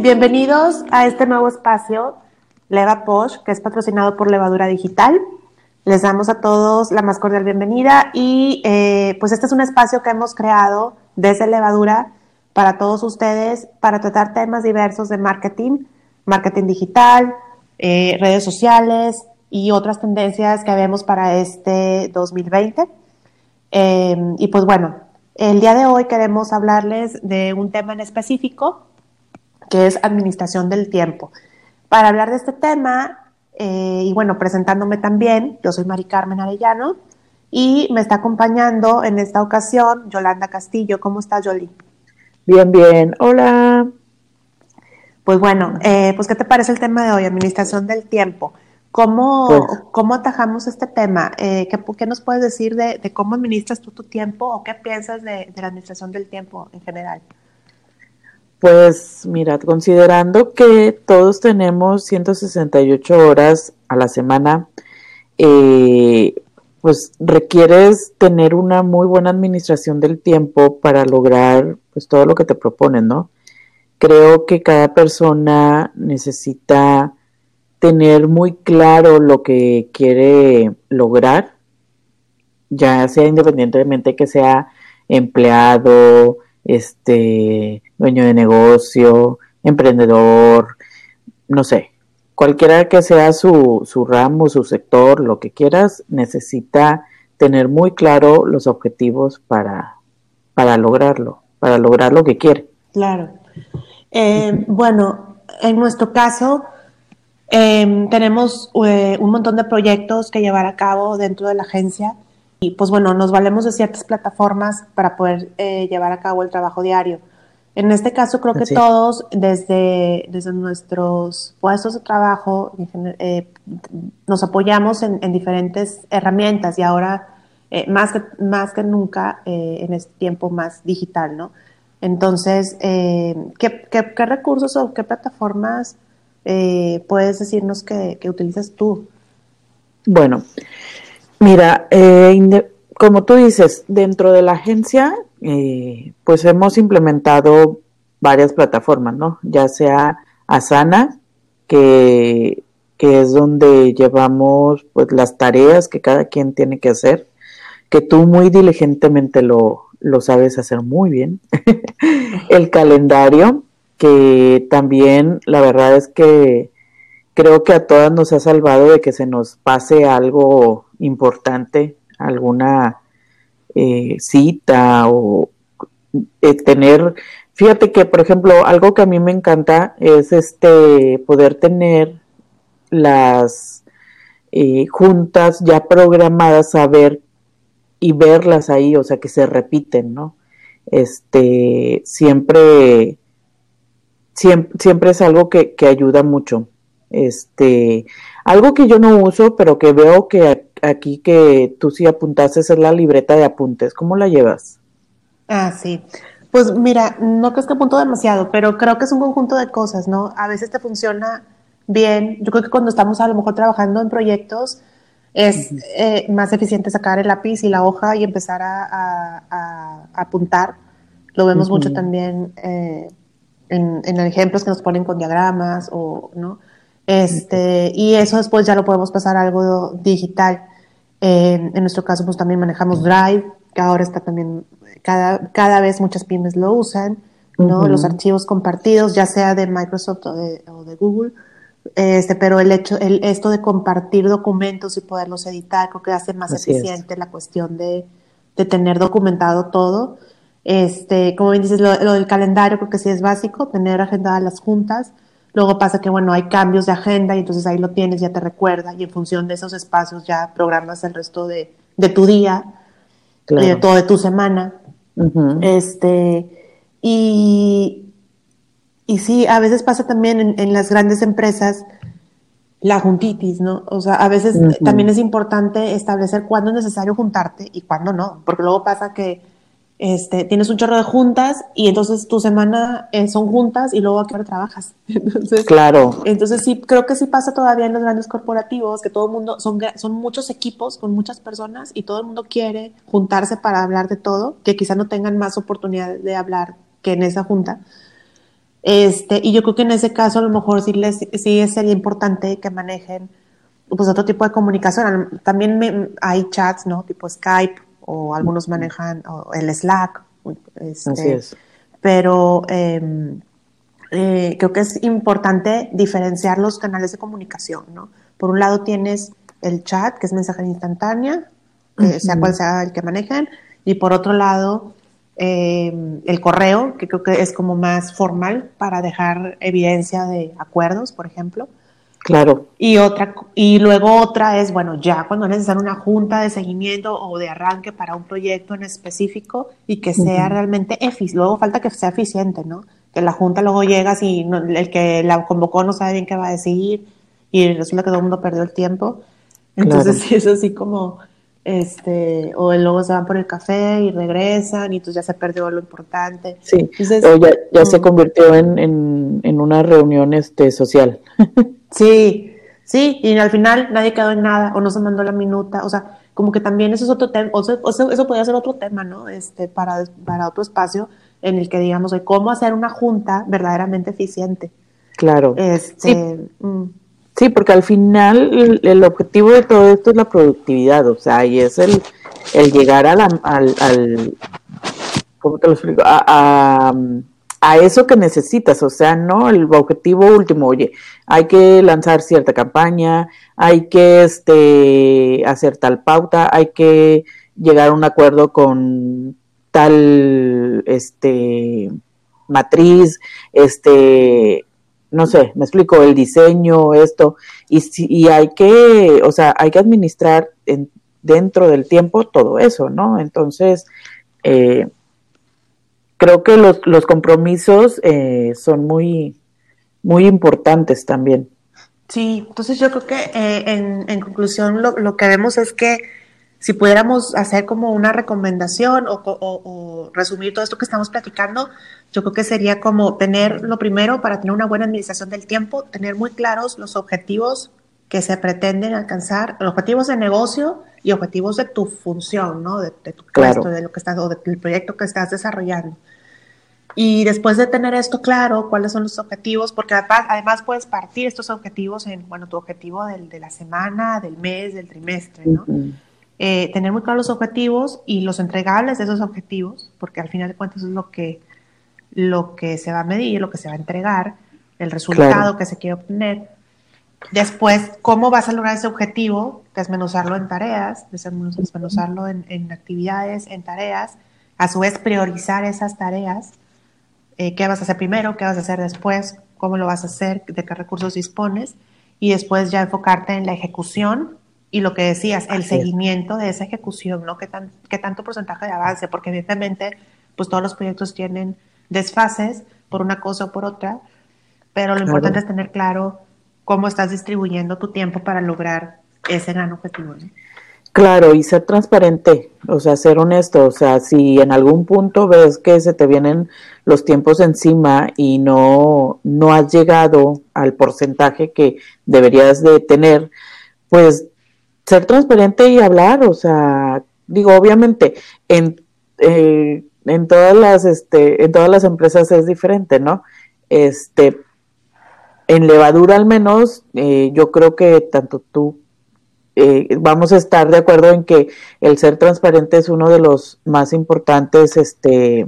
Bienvenidos a este nuevo espacio, Leva Posh, que es patrocinado por Levadura Digital. Les damos a todos la más cordial bienvenida y eh, pues este es un espacio que hemos creado desde Levadura para todos ustedes para tratar temas diversos de marketing, marketing digital, eh, redes sociales y otras tendencias que vemos para este 2020. Eh, y pues bueno, el día de hoy queremos hablarles de un tema en específico que es administración del tiempo. Para hablar de este tema, eh, y bueno, presentándome también, yo soy Mari Carmen Arellano y me está acompañando en esta ocasión Yolanda Castillo. ¿Cómo estás, Yoli? Bien, bien. Hola. Pues bueno, eh, pues ¿qué te parece el tema de hoy? Administración del tiempo. ¿Cómo, pues ¿cómo atajamos este tema? Eh, ¿qué, ¿qué, nos puedes decir de, de, cómo administras tú tu tiempo o qué piensas de, de, la administración del tiempo en general? Pues mira, considerando que todos tenemos 168 horas a la semana, eh, pues requieres tener una muy buena administración del tiempo para lograr pues todo lo que te proponen, ¿no? Creo que cada persona necesita tener muy claro lo que quiere lograr, ya sea independientemente que sea empleado, este, dueño de negocio, emprendedor, no sé, cualquiera que sea su, su ramo, su sector, lo que quieras, necesita tener muy claro los objetivos para, para lograrlo, para lograr lo que quiere. Claro. Eh, bueno, en nuestro caso, eh, tenemos eh, un montón de proyectos que llevar a cabo dentro de la agencia y pues bueno, nos valemos de ciertas plataformas para poder eh, llevar a cabo el trabajo diario. En este caso creo que todos desde, desde nuestros puestos de trabajo eh, nos apoyamos en, en, diferentes herramientas y ahora eh, más, que, más que nunca en este tiempo más digital, ¿no? Entonces, ¿qué, qué, qué, recursos o qué plataformas puedes decirnos que, que, utilizas tú? Bueno, mira, como tú dices, dentro de la agencia eh, pues hemos implementado varias plataformas, ¿no? Ya sea Asana, que, que es donde llevamos pues las tareas que cada quien tiene que hacer, que tú muy diligentemente lo, lo sabes hacer muy bien. El calendario, que también la verdad es que creo que a todas nos ha salvado de que se nos pase algo importante, alguna eh, cita o eh, tener, fíjate que por ejemplo algo que a mí me encanta es este poder tener las eh, juntas ya programadas a ver y verlas ahí, o sea que se repiten, ¿no? Este siempre siempre, siempre es algo que, que ayuda mucho. Este, algo que yo no uso, pero que veo que aquí que tú sí apuntaste es la libreta de apuntes. ¿Cómo la llevas? Ah, sí. Pues mira, no creo que apunto demasiado, pero creo que es un conjunto de cosas, ¿no? A veces te funciona bien. Yo creo que cuando estamos a lo mejor trabajando en proyectos es uh -huh. eh, más eficiente sacar el lápiz y la hoja y empezar a, a, a apuntar. Lo vemos uh -huh. mucho también eh, en, en, ejemplos que nos ponen con diagramas o, ¿no? Este, y eso después ya lo podemos pasar a algo digital. Eh, en nuestro caso, pues también manejamos Drive, que ahora está también, cada, cada vez muchas pymes lo usan, ¿no? Uh -huh. Los archivos compartidos, ya sea de Microsoft o de, o de Google. Este, pero el hecho, el, esto de compartir documentos y poderlos editar, creo que hace más Así eficiente es. la cuestión de, de, tener documentado todo. Este, como bien dices, lo, lo, del calendario creo que sí es básico, tener agendadas las juntas. Luego pasa que, bueno, hay cambios de agenda y entonces ahí lo tienes, ya te recuerda y en función de esos espacios ya programas el resto de, de tu día, claro. de todo de tu semana. Uh -huh. Este, y, y sí, a veces pasa también en, en, las grandes empresas la juntitis, ¿no? O sea, a veces uh -huh. también es importante establecer cuándo es necesario juntarte y cuándo no, porque luego pasa que este, tienes un chorro de juntas y entonces tu semana eh, son juntas y luego a qué hora trabajas. Entonces, claro. Entonces sí, creo que sí pasa todavía en los grandes corporativos, que todo el mundo, son, son muchos equipos con muchas personas y todo el mundo quiere juntarse para hablar de todo, que quizá no tengan más oportunidad de hablar que en esa junta. Este, y yo creo que en ese caso a lo mejor sí, les, sí sería importante que manejen pues otro tipo de comunicación. También hay chats, ¿no? Tipo Skype o algunos manejan el Slack. Este, Así es. Pero em, eh, creo que es importante diferenciar los canales de comunicación, ¿no? Por un lado tienes el chat, que es mensaje instantánea, sea cual sea el que manejen, y por otro lado em, el correo, que creo que es como más formal para dejar evidencia de acuerdos, por ejemplo. Claro. Y otra, y luego otra es, bueno, ya cuando necesitan una junta de seguimiento o de arranque para un proyecto en específico y que sea realmente eficiente. Luego falta que sea eficiente, ¿no? Que la junta luego llega y el que la convocó no sabe bien qué va a decir y resulta que todo el mundo perdió el tiempo. Entonces sí es así como, este, o luego se van por el café y regresan y entonces ya se perdió lo importante. Sí, o ya, ya se convirtió en, en, en, una reunión este, social. Sí, sí, y al final nadie quedó en nada o no se mandó la minuta, o sea, como que también eso es otro tema, o sea, eso, podría ser otro tema, ¿no? Este, para, para otro espacio en el que digamos de cómo hacer una junta verdaderamente eficiente. Claro. Este, mm. Sí. porque al final el, objetivo de todo esto es la productividad, o sea, y es el, el llegar a la, al, al, ¿cómo te lo explico? a a eso que necesitas, o sea, no el objetivo último, oye, hay que lanzar cierta campaña, hay que este hacer tal pauta, hay que llegar a un acuerdo con tal este matriz, este no sé, me explico, el diseño, esto, y, y hay que, o sea, hay que administrar en, dentro del tiempo todo eso, ¿no? Entonces, eh, creo que los, los compromisos eh, son muy, muy importantes también. Sí, entonces yo creo que eh, en, en, conclusión lo, lo, que vemos es que si pudiéramos hacer como una recomendación o, o, resumir todo esto que estamos platicando, yo creo que sería como tener lo primero para tener una buena administración del tiempo, tener muy claros los objetivos que se pretenden alcanzar, los objetivos de negocio y objetivos de tu función, ¿no? De, tu puesto, de lo que estás, o del proyecto que estás desarrollando. Y después de tener esto claro, cuáles son los objetivos, porque además, puedes partir estos objetivos en, bueno, tu objetivo del, de la semana, del mes, del trimestre, ¿no? Eh, tener muy claros los objetivos y los entregables de esos objetivos, porque al final de cuentas es lo que, lo que se va a medir, lo que se va a entregar, el resultado que se quiere obtener. Después, ¿cómo vas a lograr ese objetivo? Desmenuzarlo en tareas, desmenuzarlo en, en actividades, en tareas, a su vez priorizar esas tareas. Eh, qué vas a hacer primero, qué vas a hacer después, cómo lo vas a hacer, de qué recursos dispones, y después ya enfocarte en la ejecución y lo que decías, el seguimiento de esa ejecución, ¿no? ¿Qué, tan, qué tanto porcentaje de avance? Porque evidentemente, pues todos los proyectos tienen desfases por una cosa o por otra, pero lo importante es tener claro cómo estás distribuyendo tu tiempo para lograr ese gran objetivo. ¿no? Claro, y ser transparente, o sea, ser honesto, o sea, si en algún punto ves que se te vienen los tiempos encima y no, no has llegado al porcentaje que deberías de tener, pues ser transparente y hablar, o sea, digo, obviamente, en, eh, en todas las, este, en todas las empresas es diferente, ¿no? Este, en levadura al menos, eh, yo creo que tanto tú eh, vamos a estar de acuerdo en que el ser transparente es uno de los más importantes, este,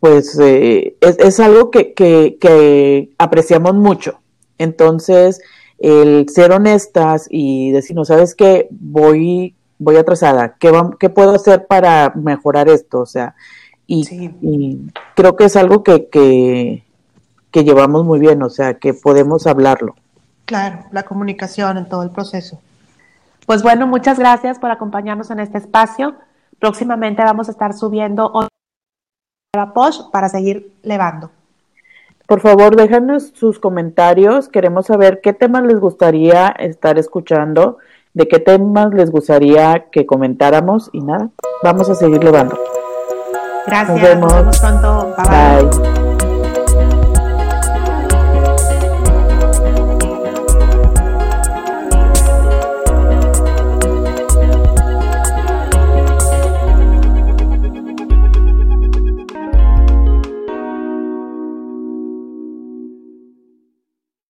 pues eh, es, algo que, que, apreciamos mucho. Entonces, el ser honestas y decir, no sabes qué, voy, voy atrasada, ¿qué, ¿qué puedo hacer para mejorar esto? O sea, y, y creo que es algo que, que, que llevamos muy bien, o sea, que podemos hablarlo. Claro, la comunicación en todo el proceso. Pues bueno, muchas gracias por acompañarnos en este espacio. Próximamente vamos a estar subiendo otra para seguir levando. Por favor, déjanos sus comentarios. Queremos saber qué temas les gustaría estar escuchando, de qué temas les gustaría que comentáramos y nada, vamos a seguir levando. Gracias. Nos vemos, pronto. bye. bye.